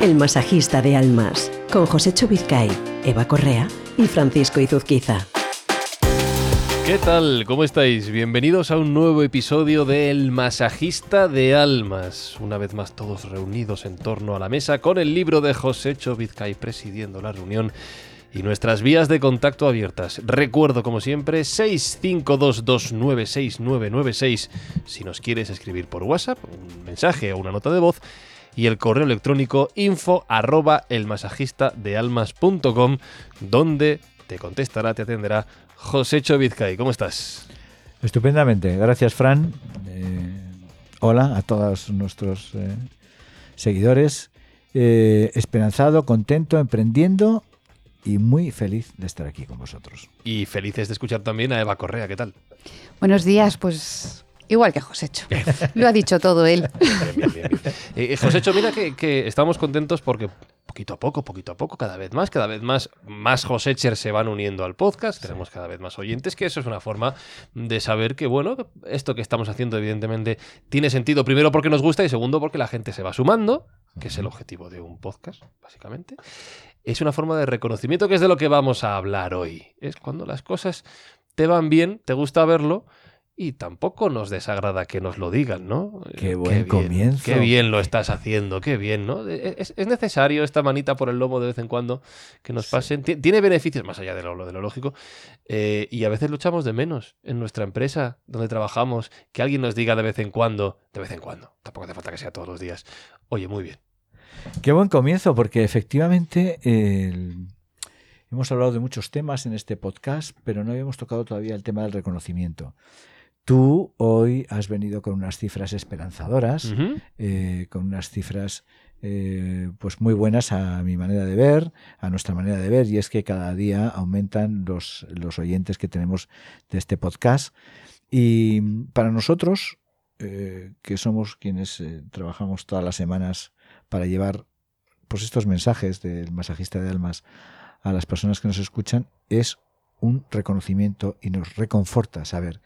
El masajista de almas, con José Vizcay, Eva Correa y Francisco Izuzquiza. ¿Qué tal? ¿Cómo estáis? Bienvenidos a un nuevo episodio de El masajista de almas. Una vez más todos reunidos en torno a la mesa con el libro de José Vizcay presidiendo la reunión y nuestras vías de contacto abiertas. Recuerdo, como siempre, 652296996 si nos quieres escribir por WhatsApp, un mensaje o una nota de voz, y el correo electrónico info arroba elmasajistadealmas.com, donde te contestará, te atenderá José Vizcay. ¿Cómo estás? Estupendamente, gracias Fran. Eh, hola a todos nuestros eh, seguidores. Eh, esperanzado, contento, emprendiendo y muy feliz de estar aquí con vosotros. Y felices de escuchar también a Eva Correa, ¿qué tal? Buenos días, pues igual que Josécho. Lo ha dicho todo él. Bien, bien, bien, eh, Josécho, mira que, estamos contentos porque poquito a poco, poquito a poco, cada vez más, cada vez más, más Josécher se van uniendo al podcast, tenemos cada vez más oyentes, que eso es una forma de saber que, bueno, esto que estamos haciendo evidentemente tiene sentido, primero porque nos gusta y segundo porque la gente se va sumando, que es el objetivo de un podcast, básicamente es una forma de reconocimiento que es de lo que vamos a hablar hoy. Es cuando las cosas te van bien, te gusta verlo y tampoco nos desagrada que nos lo digan, ¿no? Qué buen comienzo. Qué bien lo estás haciendo, qué bien, ¿no? Es, necesario esta manita por el lomo de vez en cuando que nos pasen. Tiene beneficios más allá de lo, de lo lógico eh, y a veces luchamos de menos en nuestra empresa donde trabajamos que alguien nos diga de vez en cuando, de vez en cuando, tampoco hace falta que sea todos los días, oye, muy bien, Qué buen comienzo, porque efectivamente hemos hablado de muchos temas en este podcast, pero no habíamos tocado todavía el tema del reconocimiento. Tú hoy has venido con unas cifras esperanzadoras, eh, con unas cifras eh, pues muy buenas a mi manera de ver, a nuestra manera de ver, y es que cada día aumentan los, los oyentes que tenemos de este podcast. Y para nosotros, eh, que somos quienes trabajamos todas las semanas para llevar pues estos mensajes del masajista de almas a las personas que nos escuchan es un reconocimiento y nos reconforta saber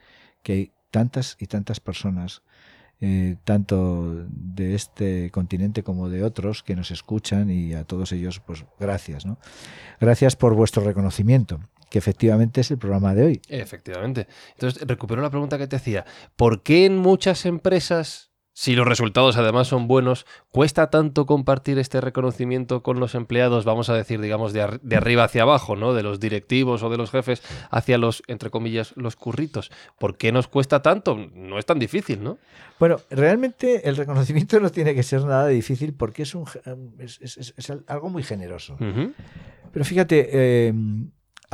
que hay tantas y tantas personas, eh, tanto de este continente como de otros, que nos escuchan y a todos ellos, pues gracias, ¿no? Gracias por vuestro reconocimiento que efectivamente es el programa de hoy. Efectivamente. Entonces, recupero la pregunta que te hacía. ¿Por qué en muchas empresas si los resultados además son buenos, ¿cuesta tanto compartir este reconocimiento con los empleados, vamos a decir, digamos, de, arriba hacia abajo, ¿no? De los directivos o de los jefes hacia los, entre comillas, los curritos. ¿Por qué nos cuesta tanto? No es tan difícil, ¿no? Bueno, realmente el reconocimiento no tiene que ser nada difícil porque es, un, es, algo muy generoso. Pero fíjate, eh,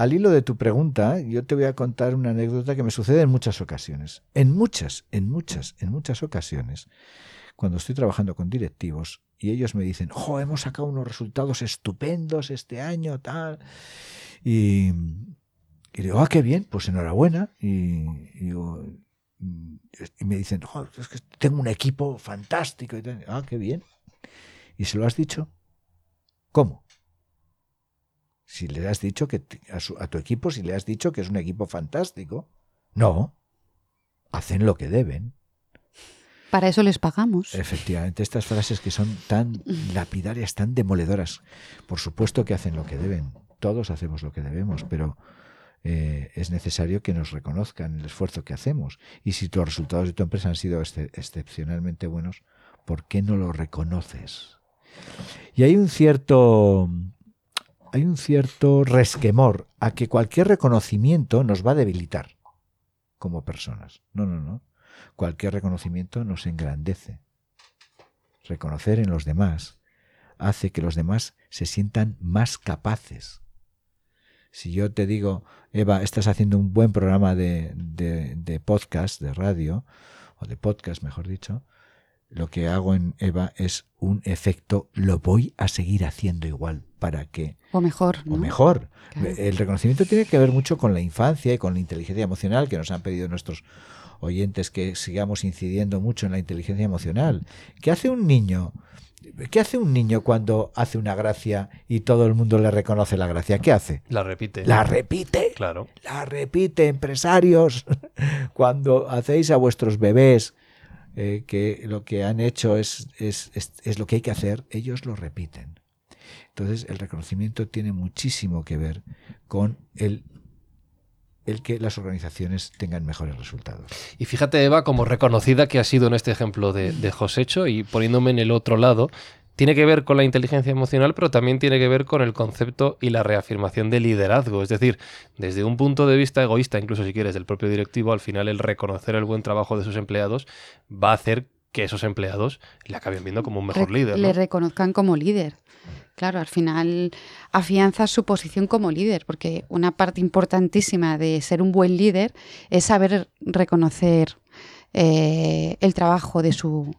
al hilo de tu pregunta, yo te voy a contar una anécdota que me sucede en muchas ocasiones. En muchas, en muchas, en muchas ocasiones, cuando estoy trabajando con directivos y ellos me dicen, ¡jo! Hemos sacado unos resultados estupendos este año, tal. Y, digo, ¡ah, qué bien! Pues enhorabuena. Y, me dicen, ¡jo! Es que tengo un equipo fantástico. Y ¡ah, qué bien! ¿Y se lo has dicho? ¿Cómo? Si le has dicho que a, tu equipo, si le has dicho que es un equipo fantástico. No, hacen lo que deben. Para eso les pagamos. Efectivamente, estas frases que son tan lapidarias, tan demoledoras, por supuesto que hacen lo que deben. Todos hacemos lo que debemos, pero eh, es necesario que nos reconozcan el esfuerzo que hacemos. Y si los resultados de tu empresa han sido excepcionalmente buenos, ¿por qué no lo reconoces? Y hay un cierto hay un cierto resquemor a que cualquier reconocimiento nos va a debilitar como personas. No, no, no. Cualquier reconocimiento nos engrandece. Reconocer en los demás hace que los demás se sientan más capaces. Si yo te digo, Eva, estás haciendo un buen programa de, de podcast, de radio, o de podcast, mejor dicho, lo que hago en Eva es un efecto, lo voy a seguir haciendo igual para que... O mejor. O mejor. El reconocimiento tiene que ver mucho con la infancia y con la inteligencia emocional que nos han pedido nuestros oyentes que sigamos incidiendo mucho en la inteligencia emocional. ¿Qué hace un niño? ¿Qué hace un niño cuando hace una gracia y todo el mundo le reconoce la gracia? ¿Qué hace? La repite. La repite. Claro. La repite, empresarios. Cuando hacéis a vuestros bebés eh, que lo que han hecho es, es, es, lo que hay que hacer, ellos lo repiten. Entonces, el reconocimiento tiene muchísimo que ver con el el que las organizaciones tengan mejores resultados. Y fíjate, Eva, como reconocida que ha sido en este ejemplo de, de Josecho y poniéndome en el otro lado, tiene que ver con la inteligencia emocional, pero también tiene que ver con el concepto y la reafirmación de liderazgo. Es decir, desde un punto de vista egoísta, incluso si quieres, del propio directivo, al final el reconocer el buen trabajo de sus empleados va a hacer que esos empleados le acaben viendo como un mejor Re- líder. ¿no? Le reconozcan como líder. Claro, al final afianza su posición como líder, porque una parte importantísima de ser un buen líder es saber reconocer eh, el trabajo de su,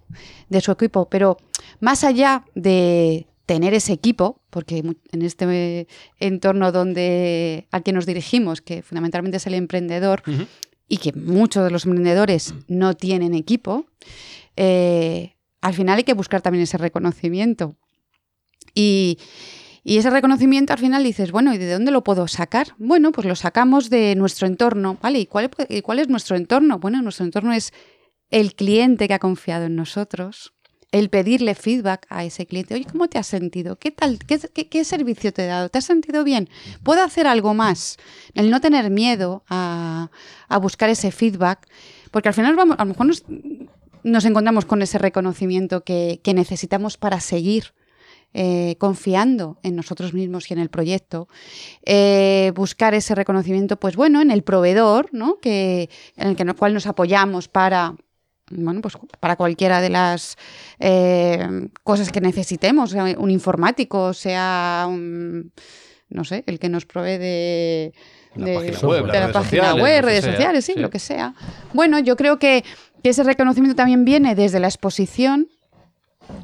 de su equipo. Pero más allá de tener ese equipo, porque en este entorno donde al que nos dirigimos, que fundamentalmente es el emprendedor, y que muchos de los emprendedores no tienen equipo, eh, al final hay que buscar también ese reconocimiento. Y, y ese reconocimiento al final dices, bueno, ¿y de dónde lo puedo sacar? Bueno, pues lo sacamos de nuestro entorno, ¿vale? ¿Y cuál, y cuál es nuestro entorno? Bueno, nuestro entorno es el cliente que ha confiado en nosotros, el pedirle feedback a ese cliente. Oye, ¿cómo te has sentido? ¿Qué tal? ¿Qué, qué, servicio te he dado? ¿Te has sentido bien? ¿Puedo hacer algo más? El no tener miedo a, a buscar ese feedback, porque al final vamos, a lo mejor nos, nos encontramos con ese reconocimiento que, que necesitamos para seguir. Eh, confiando en nosotros mismos y en el proyecto, Eh, buscar ese reconocimiento, pues bueno, en el proveedor, ¿no? que, en el que, no- cual nos apoyamos para bueno, pues para cualquiera de las eh, cosas que necesitemos, sea un informático, sea un, no sé, el que nos provee de, La de- página web, de las la redes página sociales, web, redes sí, sí. lo que sea. Bueno, yo creo que, que ese reconocimiento también viene desde la exposición,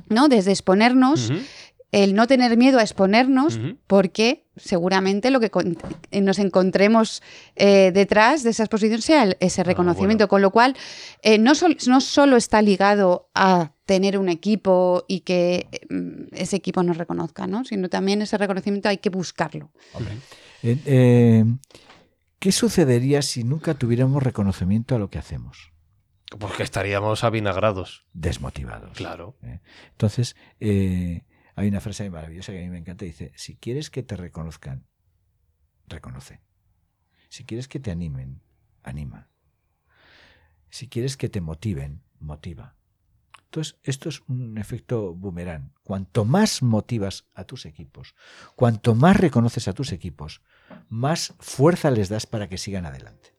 ¿no? Desde exponernos. El no tener miedo a exponernos, porque seguramente lo que eh, nos encontremos eh, detrás de esa exposición sea el- ese reconocimiento, bueno. con lo cual eh, no, sol- no solo está ligado a tener un equipo y que mm, ese equipo nos reconozca, ¿no? sino también ese reconocimiento hay que buscarlo. Eh, eh, ¿Qué sucedería si nunca tuviéramos reconocimiento a lo que hacemos? Porque estaríamos avinagrados. Desmotivados. Claro. Entonces, eh, hay una frase maravillosa que a mí me encanta. Dice, si quieres que te reconozcan, reconoce. Si quieres que te animen, anima. Si quieres que te motiven, motiva. Entonces, esto es un efecto boomerang. Cuanto más motivas a tus equipos, cuanto más reconoces a tus equipos, más fuerza les das para que sigan adelante.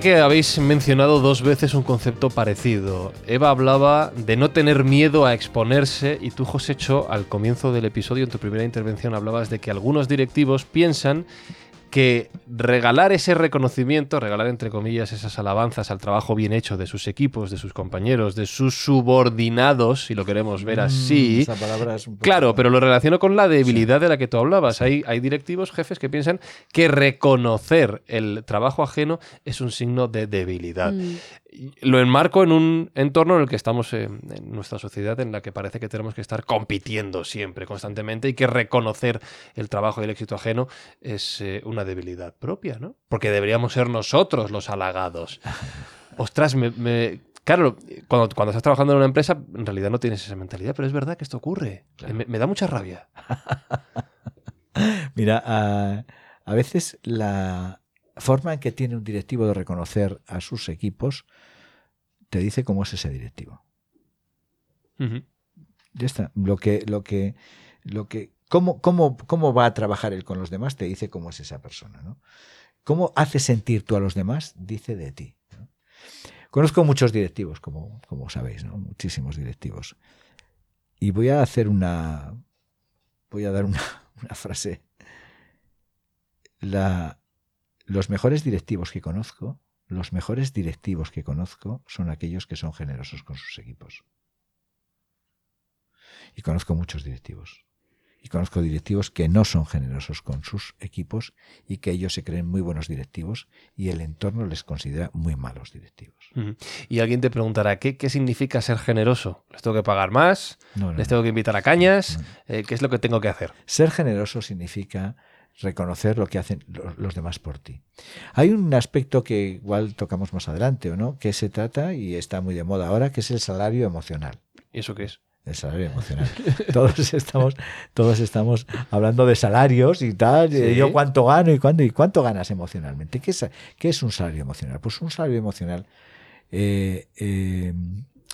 Que habéis mencionado dos veces un concepto parecido. Eva hablaba de no tener miedo a exponerse y tú, Josécho, al comienzo del episodio, en tu primera intervención, hablabas de que algunos directivos piensan que regalar ese reconocimiento, regalar entre comillas esas alabanzas al trabajo bien hecho de sus equipos, de sus compañeros, de sus subordinados, si lo queremos ver así, Mm, esa palabra es un poco- Claro, pero lo relaciono con la debilidad de la que tú hablabas. Hay, hay directivos, jefes, que piensan que reconocer el trabajo ajeno es un signo de debilidad. Mm. Lo enmarco en un entorno en el que estamos eh, en nuestra sociedad, en la que parece que tenemos que estar compitiendo siempre, constantemente, y que reconocer el trabajo y el éxito ajeno es eh, una debilidad propia, ¿no? Porque deberíamos ser nosotros los halagados. Ostras, me, me- Claro, cuando, cuando estás trabajando en una empresa, en realidad no tienes esa mentalidad, pero es verdad que esto ocurre. Claro. Me, me da mucha rabia. Mira, a, a veces la forma en que tiene un directivo de reconocer a sus equipos te dice cómo es ese directivo. Ya está. Lo que, lo que, lo que, cómo, cómo, cómo va a trabajar él con los demás te dice cómo es esa persona, ¿no? Cómo hace sentir tú a los demás dice de ti. ¿no? Conozco muchos directivos, como, como sabéis, ¿no? Muchísimos directivos. Y voy a hacer una, voy a dar una, una frase. La, los mejores directivos que conozco, los mejores directivos que conozco son aquellos que son generosos con sus equipos. Y conozco muchos directivos. y conozco directivos que no son generosos con sus equipos y que ellos se creen muy buenos directivos y el entorno les considera muy malos directivos. Y alguien te preguntará, ¿qué, qué significa ser generoso? ¿Les tengo que pagar más? No, no, ¿Les tengo que invitar a cañas? Eh, ¿Qué es lo que tengo que hacer? Ser generoso significa reconocer lo que hacen lo- los demás por ti. Hay un aspecto que igual tocamos más adelante, ¿o no? Que se trata y está muy de moda ahora, que es el salario emocional. ¿Y eso qué es? El salario emocional. Todos estamos, todos estamos hablando de salarios y tal. y Sí. Yo cuánto gano y cuánto, y cuánto ganas emocionalmente. ¿Qué es, qué es un salario emocional? Pues un salario emocional eh, eh,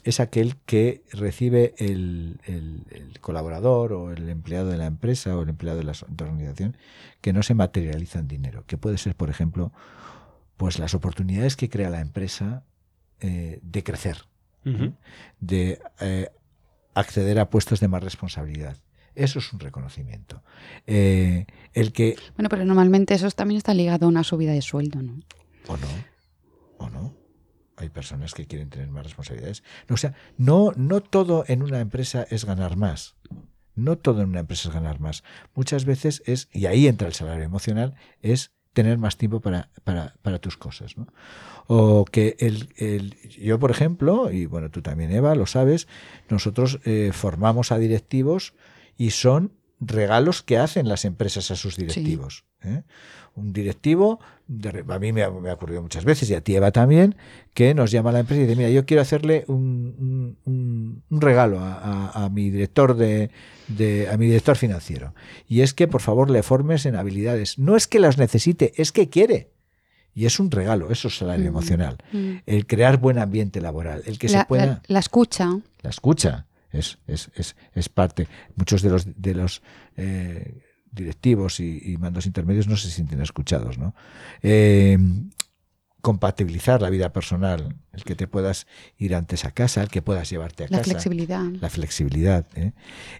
es aquel que recibe el, el- el colaborador o el empleado de la empresa o el empleado de la, so- de la organización que no se materializa en dinero. Que puede ser, por ejemplo, pues las oportunidades que crea la empresa eh, de crecer Ujú. de eh, acceder a puestos de más responsabilidad. Eso es un reconocimiento. Eh, el que, Bueno, pero normalmente eso también está ligado a una subida de sueldo, ¿no? o no, o no, hay personas que quieren tener más responsabilidades. No, o sea, no, no todo en una empresa es ganar más. No todo en una empresa es ganar más. Muchas veces es, y ahí entra el salario emocional, es tener más tiempo para, para, para tus cosas. ¿no? O que el, el- yo, por ejemplo, y bueno, tú también, Eva, lo sabes, nosotros eh, formamos a directivos y son regalos que hacen las empresas a sus directivos. ¿Eh? Un directivo, de a mí me ha, me ha ocurrido muchas veces, y a ti, Eva, también, que nos llama a la empresa y dice, mira, yo quiero hacerle un, un- un- un regalo a, a- a mi director de, de- a mi director financiero. Y es que, por favor, le formes en habilidades. No es que las necesite, es que quiere. Y es un regalo, eso es salario Mm. emocional. Mm. El crear buen ambiente laboral, el que la, se pueda la- la escucha. la escucha es, es, es, es parte. Muchos de los, de los eh, directivos y, mandos intermedios no se sienten escuchados. ¿no? Eh, compatibilizar la vida personal, el que te puedas ir antes a casa, el que puedas llevarte a La casa. flexibilidad. La flexibilidad, ¿eh?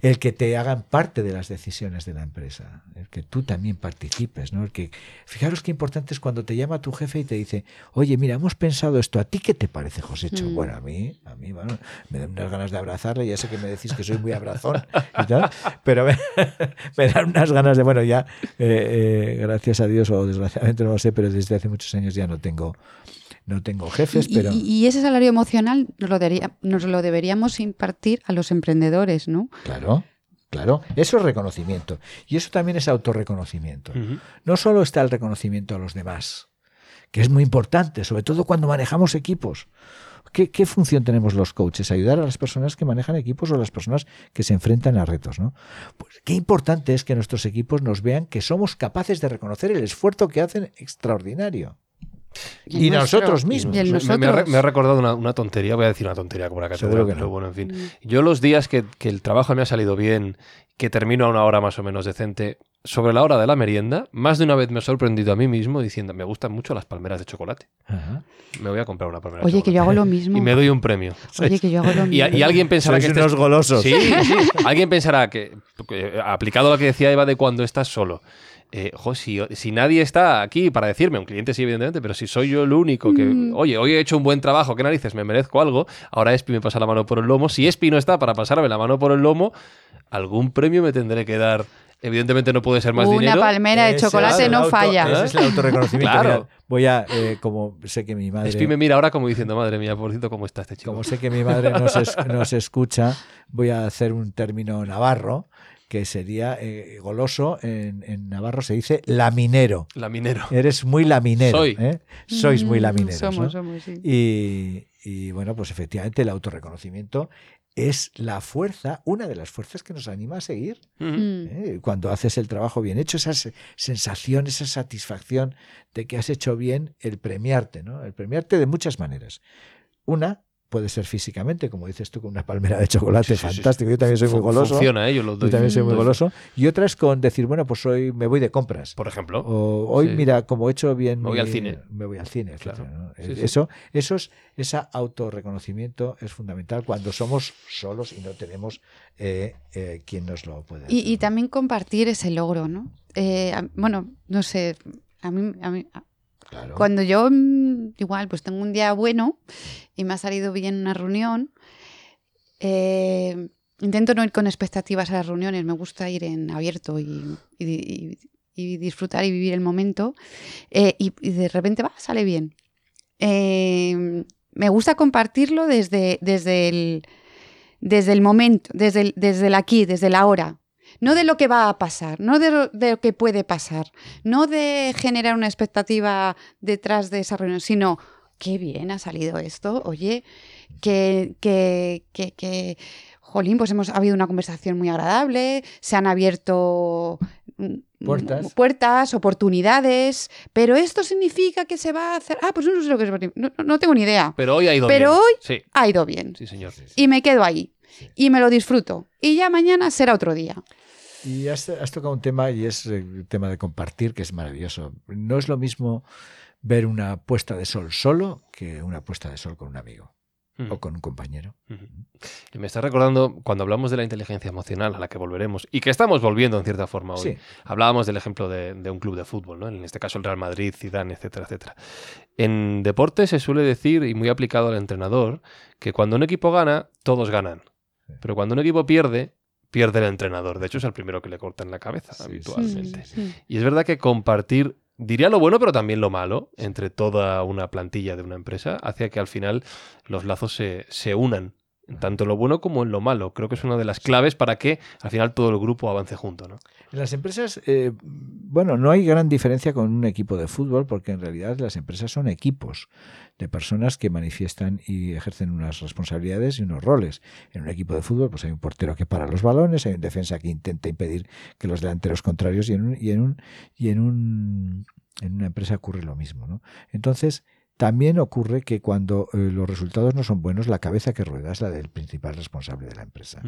el que te hagan parte de las decisiones de la empresa, el que tú también participes, ¿no? El que, fijaros qué importante es cuando te llama tu jefe y te dice, oye, mira, hemos pensado esto, ¿a ti qué te parece, Josécho? Mm. Bueno, a mí, a mí, bueno, me dan unas ganas de abrazarle, ya sé que me decís que soy muy abrazón y tal, pero me, me dan unas ganas de, bueno, ya, eh, eh, gracias a Dios, o desgraciadamente no lo sé, pero desde hace muchos años ya no tengo, no tengo jefes, Y, pero... y- y ese salario emocional nos lo, debería- nos lo deberíamos impartir a los emprendedores, ¿no? Claro, claro. Eso es reconocimiento. Y eso también es autorreconocimiento. Ujú. No solo está el reconocimiento a los demás, que es muy importante, sobre todo cuando manejamos equipos. ¿Qué, qué función tenemos los coaches? Ayudar a las personas que manejan equipos o a las personas que se enfrentan a retos. ¿no? Pues qué importante es que nuestros equipos nos vean que somos capaces de reconocer el esfuerzo que hacen extraordinario. Y nuestro- nosotros mismos. y el Me- me, me ha, re- nosotros. me ha recordado una, una tontería, voy a decir una tontería como la que Seguro que pero no. bueno, en fin. Mm. Yo los días que, que el trabajo me ha salido bien, que termino a una hora más o menos decente, sobre la hora de la merienda, más de una vez me he sorprendido a mí mismo diciendo, me gustan mucho las palmeras de chocolate. Ajá. Me voy a comprar una palmera de Oye, que chocolate. yo hago lo mismo. Y me doy un premio. Oye, que yo hago lo mismo. Y, y alguien pensará Sois que este unos es- golosos. Sí, sí. Alguien pensará que, que, aplicado a lo que decía Eva de cuando estás solo. Eh, jo, si, si nadie está aquí para decirme, un cliente sí, evidentemente, pero si soy yo el único que, Mm. oye, hoy he hecho un buen trabajo, qué narices, me merezco algo, ahora Espi me pasa la mano por el lomo. Si Espi no está para pasarme la mano por el lomo, algún premio me tendré que dar. Evidentemente no puede ser más Una dinero. palmera de chocolate no auto- falla. Ese es el autorreconocimiento. Claro. Mira, voy a, eh, como sé que mi madre... Espi me mira ahora como diciendo, madre mía, por cierto, ¿cómo está este chico? Como sé que mi madre nos, es- nos escucha, voy a hacer un término navarro que sería eh, goloso. En, en navarro se dice laminero. La minero. Eres muy laminero. Soy. ¿eh? Sois muy Mm, lamineros. Somos, ¿no? somos, sí. Y, y, bueno, pues efectivamente el autorreconocimiento es la fuerza, una de las fuerzas que nos anima a seguir. Mm. ¿eh? Cuando haces el trabajo bien hecho, esa se- sensación, esa satisfacción de que has hecho bien, el premiarte, ¿no? El premiarte de muchas maneras. Una puede ser físicamente, como dices tú, con una palmera de chocolate, Sí, sí, sí. fantástico. Yo también soy muy goloso. Funciona, ¿eh? Yo lo Yo doy. también soy muy goloso. Y otra es con decir, bueno, pues hoy me voy de compras. Por ejemplo. O hoy, Sí. mira, como he hecho bien. Me voy mi- al cine. Me voy al cine, Claro. etcétera, ¿no? Sí, sí. Eso, eso es, ese autorreconocimiento es fundamental cuando somos solos y no tenemos eh, eh, quien nos lo puede hacer. Y, y también compartir ese logro, ¿no? Eh, bueno, no sé, a mí, a mí- a- Cuando yo mm, igual pues tengo un día bueno y me ha salido bien una reunión, eh, intento no ir con expectativas a las reuniones, me gusta ir en abierto y, disfrutar y vivir el momento. Eh, y, de repente va, sale bien. Eh, me gusta compartirlo desde, desde, el, desde el momento, desde el, desde el aquí, desde el ahora. No de lo que va a pasar, no de lo, de lo que puede pasar, no de generar una expectativa detrás de esa reunión, sino qué bien ha salido esto, oye, que, que, que, que, jolín, pues hemos ha habido una conversación muy agradable, se han abierto mm, Puertas. puertas, oportunidades, pero esto significa que se va a hacer. Ah, pues no sé lo que es. No, no tengo ni idea. Pero hoy ha ido Pero bien. hoy- Sí, Ha ido bien. sí, señor. Y me quedo ahí. Y me lo disfruto. Y ya mañana será otro día. Y has, has tocado un tema y es el tema de compartir, que es maravilloso. No es lo mismo ver una puesta de sol solo que una puesta de sol con un amigo o con un compañero. Y me está recordando cuando hablamos de la inteligencia emocional, a la que volveremos, y que estamos volviendo en cierta forma hoy. Sí. Hablábamos del ejemplo de, de un club de fútbol, ¿no? en este caso el Real Madrid, Zidane, etcétera, etcétera. En deporte se suele decir, y muy aplicado al entrenador, que cuando un equipo gana, todos ganan. Pero cuando un equipo pierde, pierde el entrenador. De hecho, es el primero que le cortan la cabeza Sí, sí, habitualmente. Y es verdad que compartir, diría lo bueno, pero también lo malo, entre toda una plantilla de una empresa, hace que al final los lazos se, se unan, tanto en lo bueno como en lo malo. Creo que es una de las claves para que al final todo el grupo avance junto. ¿no? En las empresas, eh, bueno, no hay gran diferencia con un equipo de fútbol porque en realidad las empresas son equipos de personas que manifiestan y ejercen unas responsabilidades y unos roles. En un equipo de fútbol pues hay un portero que para los balones, hay un defensa que intenta impedir que los delanteros contrarios y en un, y en un, y en un en una empresa ocurre lo mismo, ¿no? Entonces, también ocurre que cuando eh, los resultados no son buenos, la cabeza que rueda es la del principal responsable de la empresa.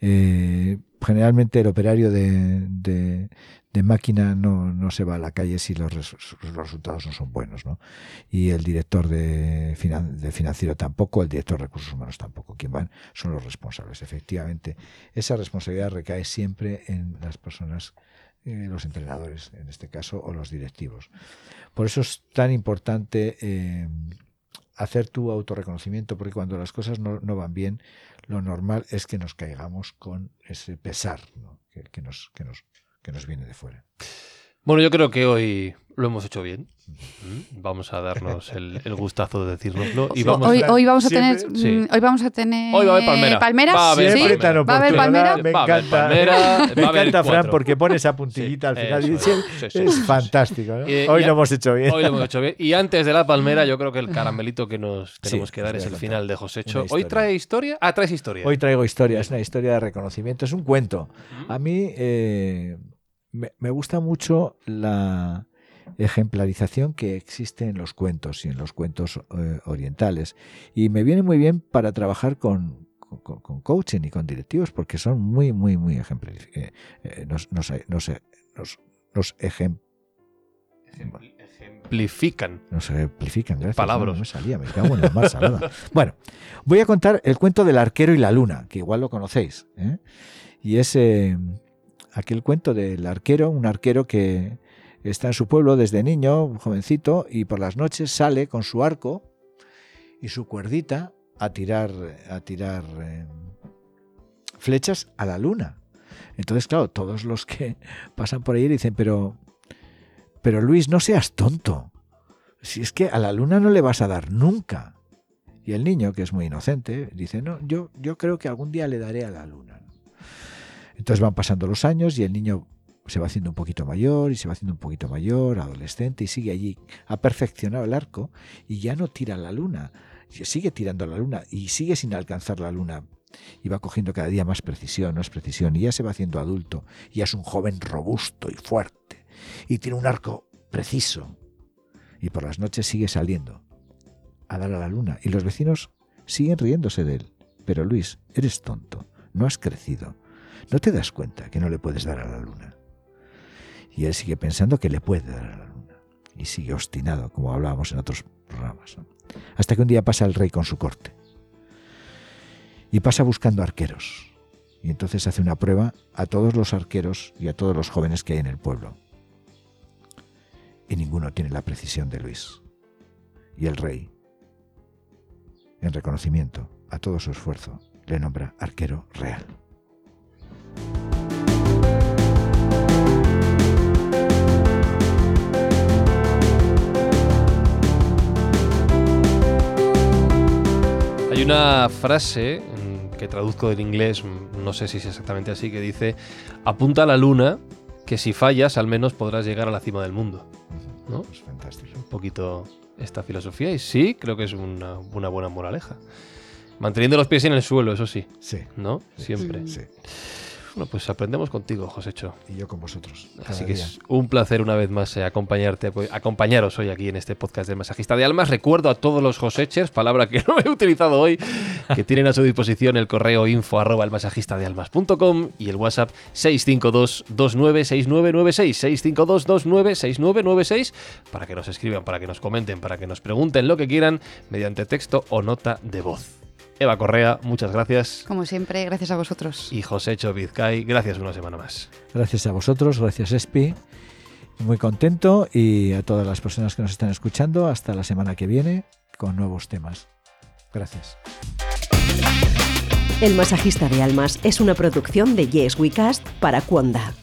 Eh, generalmente el operario de, de- de máquina no, no se va a la calle si los, res- los resultados no son buenos. ¿no? Y el director de, finan- de financiero tampoco, el director de recursos humanos tampoco. Quien van son los responsables. Efectivamente, esa responsabilidad recae siempre en las personas, eh, los entrenadores en este caso, o los directivos. Por eso es tan importante eh, hacer tu autorreconocimiento, porque cuando las cosas no, no van bien, lo normal es que nos caigamos con ese pesar que nos, que, nos, que nos viene de fuera. Bueno, yo creo que hoy lo hemos hecho bien. Mm, Vamos a darnos el, el gustazo de decírnoslo. Y Sí. vamos Hoy, vamos a tener. Sí. mm, Hoy vamos a tener. Hoy va a haber palmera. ¿Palmeras? Va a haber ¿Sí? palmera. ¿Va a haber palmera? Me encanta, me encanta Fran, porque pone esa puntillita Sí, al final. eso y es. es fantástico. ¿no? Y- Hoy y- lo hemos hecho bien. Hoy lo hemos hecho bien. Y antes de la palmera, yo creo que el caramelito que nos tenemos Sí, que dar es el final de Josécho. ¿Hoy trae historia? Ah, traes historia. Hoy traigo historia, es una historia de reconocimiento, es un cuento. A mí eh, me, me gusta mucho la ejemplarización que existe en los cuentos y en los cuentos eh, orientales. Y me viene muy bien para trabajar con, con, con coaching y con directivos porque son muy, muy, muy ejemplares. Eh, eh, nos, nos, nos, nos, nos ejem- Ejemplifican. nos ejemplifican, gracias. Palabras. No, me salía, me cago en la mar salada. Bueno, voy a contar el cuento del arquero y la luna, que igual lo conocéis. ¿eh? Y es eh, aquel cuento del arquero, un arquero que está en su pueblo desde niño, jovencito, y por las noches sale con su arco y su cuerdita a tirar, a tirar eh, flechas a la luna. Entonces, claro, todos los que pasan por ahí dicen, pero, pero Luis, no seas tonto. Si es que a la luna no le vas a dar nunca. Y el niño, que es muy inocente, dice, no, yo, yo creo que algún día le daré a la luna. Entonces van pasando los años y el niño se va haciendo un poquito mayor y se va haciendo un poquito mayor, adolescente, y sigue allí. Ha perfeccionado el arco y ya no tira la luna. Sigue tirando la luna y sigue sin alcanzar la luna. Y va cogiendo cada día más precisión, más precisión. Y ya se va haciendo adulto. Y ya es un joven robusto y fuerte. Y tiene un arco preciso. Y por las noches sigue saliendo a dar a la luna. Y los vecinos siguen riéndose de él. Pero Luis, eres tonto. No has crecido. ¿No te das cuenta que no le puedes dar a la luna? Y él sigue pensando que le puede dar a la luna. Y sigue obstinado, como hablábamos en otros programas. Hasta que un día pasa el rey con su corte. Y pasa buscando arqueros. Y entonces hace una prueba a todos los arqueros y a todos los jóvenes que hay en el pueblo. Y ninguno tiene la precisión de Luis. Y el rey, en reconocimiento a todo su esfuerzo, le nombra arquero real. Una frase mm, que traduzco del inglés, mm, no sé si es exactamente así, que dice, apunta a la luna, que si fallas al menos podrás llegar a la cima del mundo. ¿No? Es fantástico. Un poquito esta filosofía y sí, creo que es una, una buena moraleja. Manteniendo los pies en el suelo, eso sí, Sí, ¿no? Siempre. sí. Bueno, pues aprendemos contigo, Josécho. Y yo con vosotros. Así que día. es un placer una vez más eh, acompañarte, pues, acompañaros hoy aquí en este podcast del masajista de almas. Recuerdo a todos los Josechers, palabra que no he utilizado hoy, que tienen a su disposición el correo info arroba elmasajistadealmas.com y el WhatsApp 652 296996 652 296996 para que nos escriban, para que nos comenten, para que nos pregunten lo que quieran mediante texto o nota de voz. Eva Correa, muchas gracias. Como siempre, gracias a vosotros. Y Josécho Vizcay, gracias una semana más. Gracias a vosotros, gracias Espi. Muy contento y a todas las personas que nos están escuchando. Hasta la semana que viene con nuevos temas. Gracias. El masajista de almas es una producción de Yes We Cast para Cuonda.